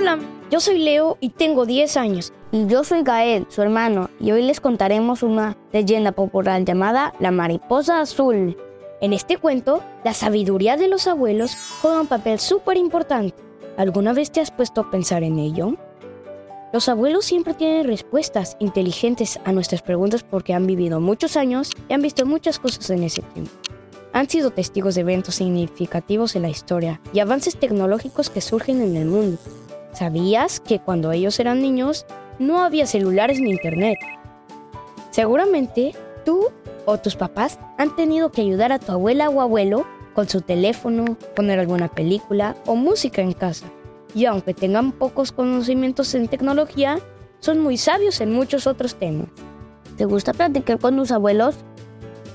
Hola, yo soy Leo y tengo 10 años. Y yo soy Gael, su hermano, y hoy les contaremos una leyenda popular llamada La Mariposa Azul. En este cuento, la sabiduría de los abuelos juega un papel súper importante. ¿Alguna vez te has puesto a pensar en ello? Los abuelos siempre tienen respuestas inteligentes a nuestras preguntas porque han vivido muchos años y han visto muchas cosas en ese tiempo. Han sido testigos de eventos significativos en la historia y avances tecnológicos que surgen en el mundo. ¿Sabías que cuando ellos eran niños no había celulares ni internet? Seguramente tú o tus papás han tenido que ayudar a tu abuela o abuelo con su teléfono, poner alguna película o música en casa. Y aunque tengan pocos conocimientos en tecnología, son muy sabios en muchos otros temas. ¿Te gusta platicar con tus abuelos?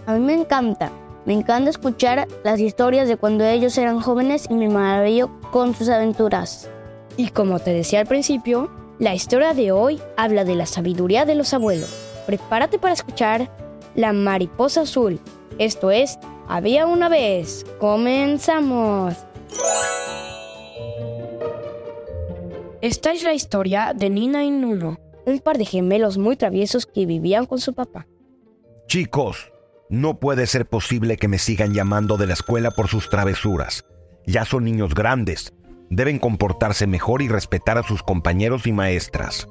A mí me encanta. Me encanta escuchar las historias de cuando ellos eran jóvenes y me maravillo con sus aventuras. Y como te decía al principio, la historia de hoy habla de la sabiduría de los abuelos. Prepárate para escuchar La Mariposa Azul. Esto es Había una vez. Comenzamos. Esta es la historia de Nina y Nuno, un par de gemelos muy traviesos que vivían con su papá. Chicos, no puede ser posible que me sigan llamando de la escuela por sus travesuras. Ya son niños grandes. Deben comportarse mejor y respetar a sus compañeros y maestras.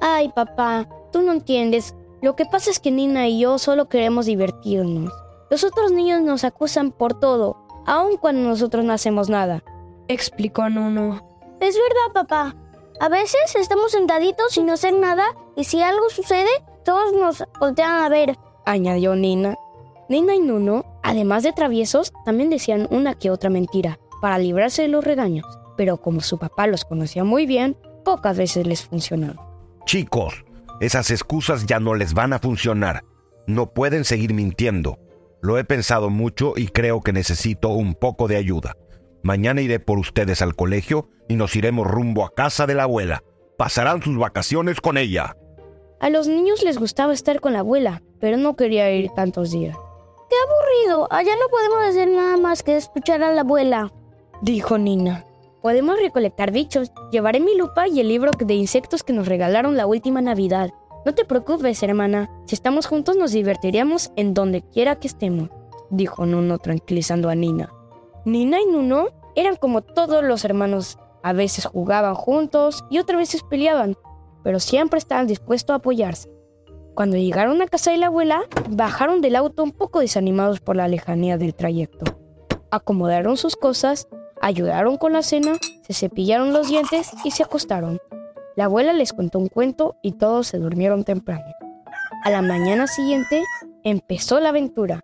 Ay, papá, tú no entiendes. Lo que pasa es que Nina y yo solo queremos divertirnos. Los otros niños nos acusan por todo, aun cuando nosotros no hacemos nada. Explicó Nuno. Es verdad, papá. A veces estamos sentaditos sin hacer nada y si algo sucede, todos nos voltean a ver. Añadió Nina. Nina y Nuno, además de traviesos, también decían una que otra mentira para librarse de los regaños. Pero como su papá los conocía muy bien, pocas veces les funcionaron. Chicos, esas excusas ya no les van a funcionar. No pueden seguir mintiendo. Lo he pensado mucho y creo que necesito un poco de ayuda. Mañana iré por ustedes al colegio y nos iremos rumbo a casa de la abuela. Pasarán sus vacaciones con ella. A los niños les gustaba estar con la abuela, pero no quería ir tantos días. ¡Qué aburrido! Allá no podemos hacer nada más que escuchar a la abuela. Dijo Nina. Podemos recolectar bichos. Llevaré mi lupa y el libro de insectos que nos regalaron la última Navidad. No te preocupes, hermana. Si estamos juntos nos divertiríamos en donde quiera que estemos, dijo Nuno tranquilizando a Nina. Nina y Nuno eran como todos los hermanos. A veces jugaban juntos y otras veces peleaban, pero siempre estaban dispuestos a apoyarse. Cuando llegaron a casa de la abuela, bajaron del auto un poco desanimados por la lejanía del trayecto. Acomodaron sus cosas, ayudaron con la cena, se cepillaron los dientes y se acostaron. La abuela les contó un cuento y todos se durmieron temprano. A la mañana siguiente empezó la aventura.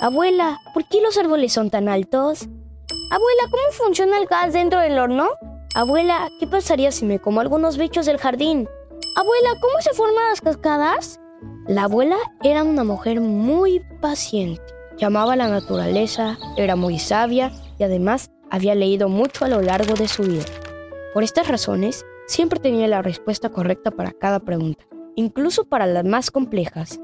Abuela, ¿por qué los árboles son tan altos? Abuela, ¿cómo funciona el gas dentro del horno? Abuela, ¿qué pasaría si me como algunos bichos del jardín? Abuela, ¿cómo se forman las cascadas? La abuela era una mujer muy paciente. Llamaba a la naturaleza, era muy sabia y además había leído mucho a lo largo de su vida. Por estas razones, siempre tenía la respuesta correcta para cada pregunta, incluso para las más complejas.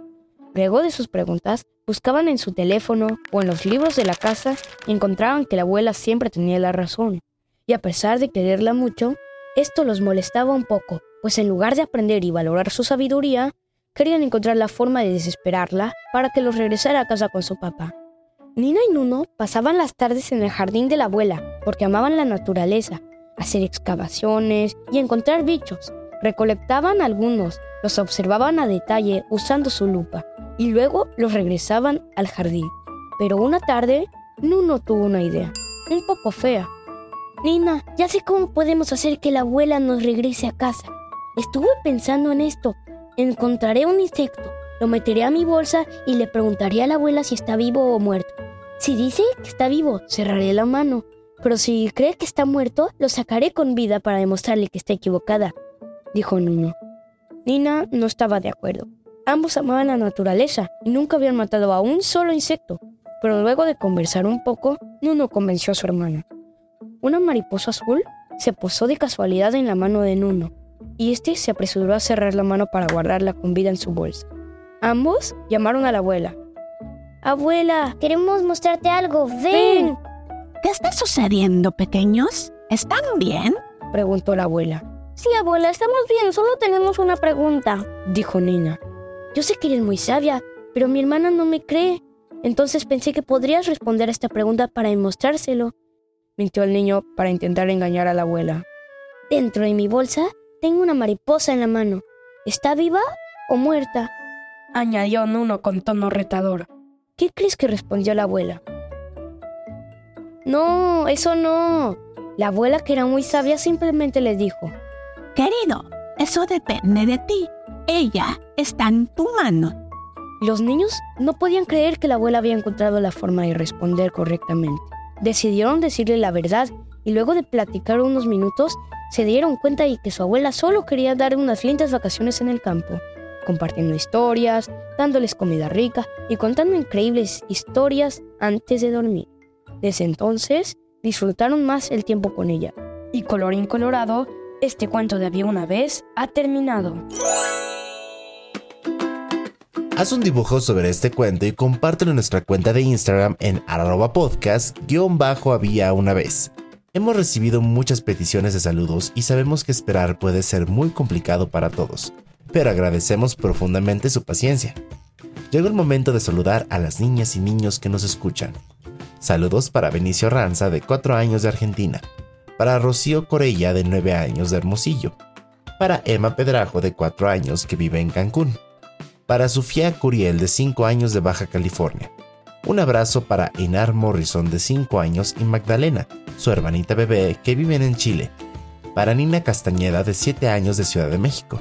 Luego de sus preguntas, buscaban en su teléfono o en los libros de la casa y encontraban que la abuela siempre tenía la razón. Y a pesar de quererla mucho, esto los molestaba un poco, pues en lugar de aprender y valorar su sabiduría, querían encontrar la forma de desesperarla para que los regresara a casa con su papá. Nina y Nuno pasaban las tardes en el jardín de la abuela porque amaban la naturaleza, hacer excavaciones y encontrar bichos. Recolectaban algunos, los observaban a detalle usando su lupa y luego los regresaban al jardín. Pero una tarde, Nuno tuvo una idea, un poco fea. Nina, ya sé cómo podemos hacer que la abuela nos regrese a casa. Estuve pensando en esto. Encontraré un insecto, lo meteré a mi bolsa y le preguntaré a la abuela si está vivo o muerto. Si dice que está vivo, cerraré la mano. Pero si cree que está muerto, lo sacaré con vida para demostrarle que está equivocada, dijo Nuno. Nina no estaba de acuerdo. Ambos amaban la naturaleza y nunca habían matado a un solo insecto. Pero luego de conversar un poco, Nuno convenció a su hermana. Una mariposa azul se posó de casualidad en la mano de Nuno, y este se apresuró a cerrar la mano para guardarla con vida en su bolsa. Ambos llamaron a la abuela. Abuela, queremos mostrarte algo. Ven. ¿Qué está sucediendo, pequeños? ¿Están bien? preguntó la abuela. Sí, abuela, estamos bien, solo tenemos una pregunta, dijo Nina. Yo sé que eres muy sabia, pero mi hermana no me cree. Entonces pensé que podrías responder a esta pregunta para demostrárselo. Mintió el niño para intentar engañar a la abuela. Dentro de mi bolsa tengo una mariposa en la mano. ¿Está viva o muerta? Añadió Nuno con tono retador. ¿Qué crees que respondió la abuela? No, eso no. La abuela, que era muy sabia, simplemente le dijo. Querido, eso depende de ti. Ella está en tu mano. Los niños no podían creer que la abuela había encontrado la forma de responder correctamente. Decidieron decirle la verdad y luego de platicar unos minutos se dieron cuenta de que su abuela solo quería dar unas lindas vacaciones en el campo, compartiendo historias, dándoles comida rica y contando increíbles historias antes de dormir. Desde entonces disfrutaron más el tiempo con ella. Y colorín colorado, este cuento de había una vez ha terminado. Haz un dibujo sobre este cuento y compártelo en nuestra cuenta de Instagram en arroba podcast-había una vez. Hemos recibido muchas peticiones de saludos y sabemos que esperar puede ser muy complicado para todos, pero agradecemos profundamente su paciencia. Llegó el momento de saludar a las niñas y niños que nos escuchan. Saludos para Benicio Ranza de 4 años de Argentina, para Rocío Corella de 9 años de Hermosillo, para Emma Pedrajo de 4 años que vive en Cancún, para Sofía Curiel de 5 años de Baja California. Un abrazo para Inar Morrison de 5 años y Magdalena, su hermanita bebé que viven en Chile. Para Nina Castañeda de 7 años de Ciudad de México.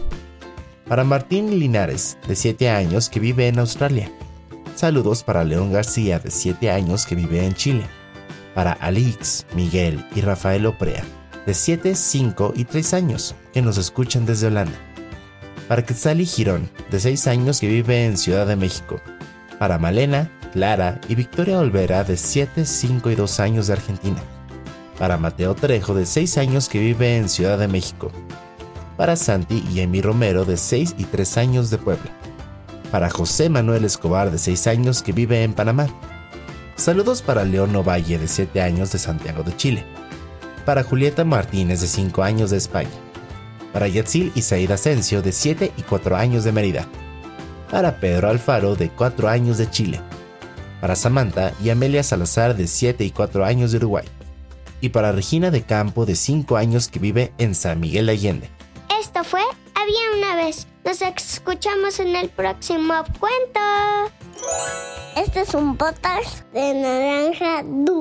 Para Martín Linares de 7 años que vive en Australia. Saludos para León García de 7 años que vive en Chile. Para Alix, Miguel y Rafael Oprea de 7, 5 y 3 años que nos escuchan desde Holanda para Quetzali Girón, de 6 años que vive en Ciudad de México, para Malena, Clara y Victoria Olvera, de 7, 5 y 2 años de Argentina, para Mateo Trejo, de 6 años que vive en Ciudad de México, para Santi y Emi Romero, de 6 y 3 años de Puebla, para José Manuel Escobar, de 6 años que vive en Panamá. Saludos para León Ovalle, de 7 años de Santiago de Chile, para Julieta Martínez, de 5 años de España, para Yatzil y Said Asensio de 7 y 4 años de Mérida, para Pedro Alfaro de 4 años de Chile, para Samantha y Amelia Salazar de 7 y 4 años de Uruguay, y para Regina de Campo de 5 años que vive en San Miguel Allende. Nos escuchamos en el próximo cuento. Este es un podcast de naranja dulce.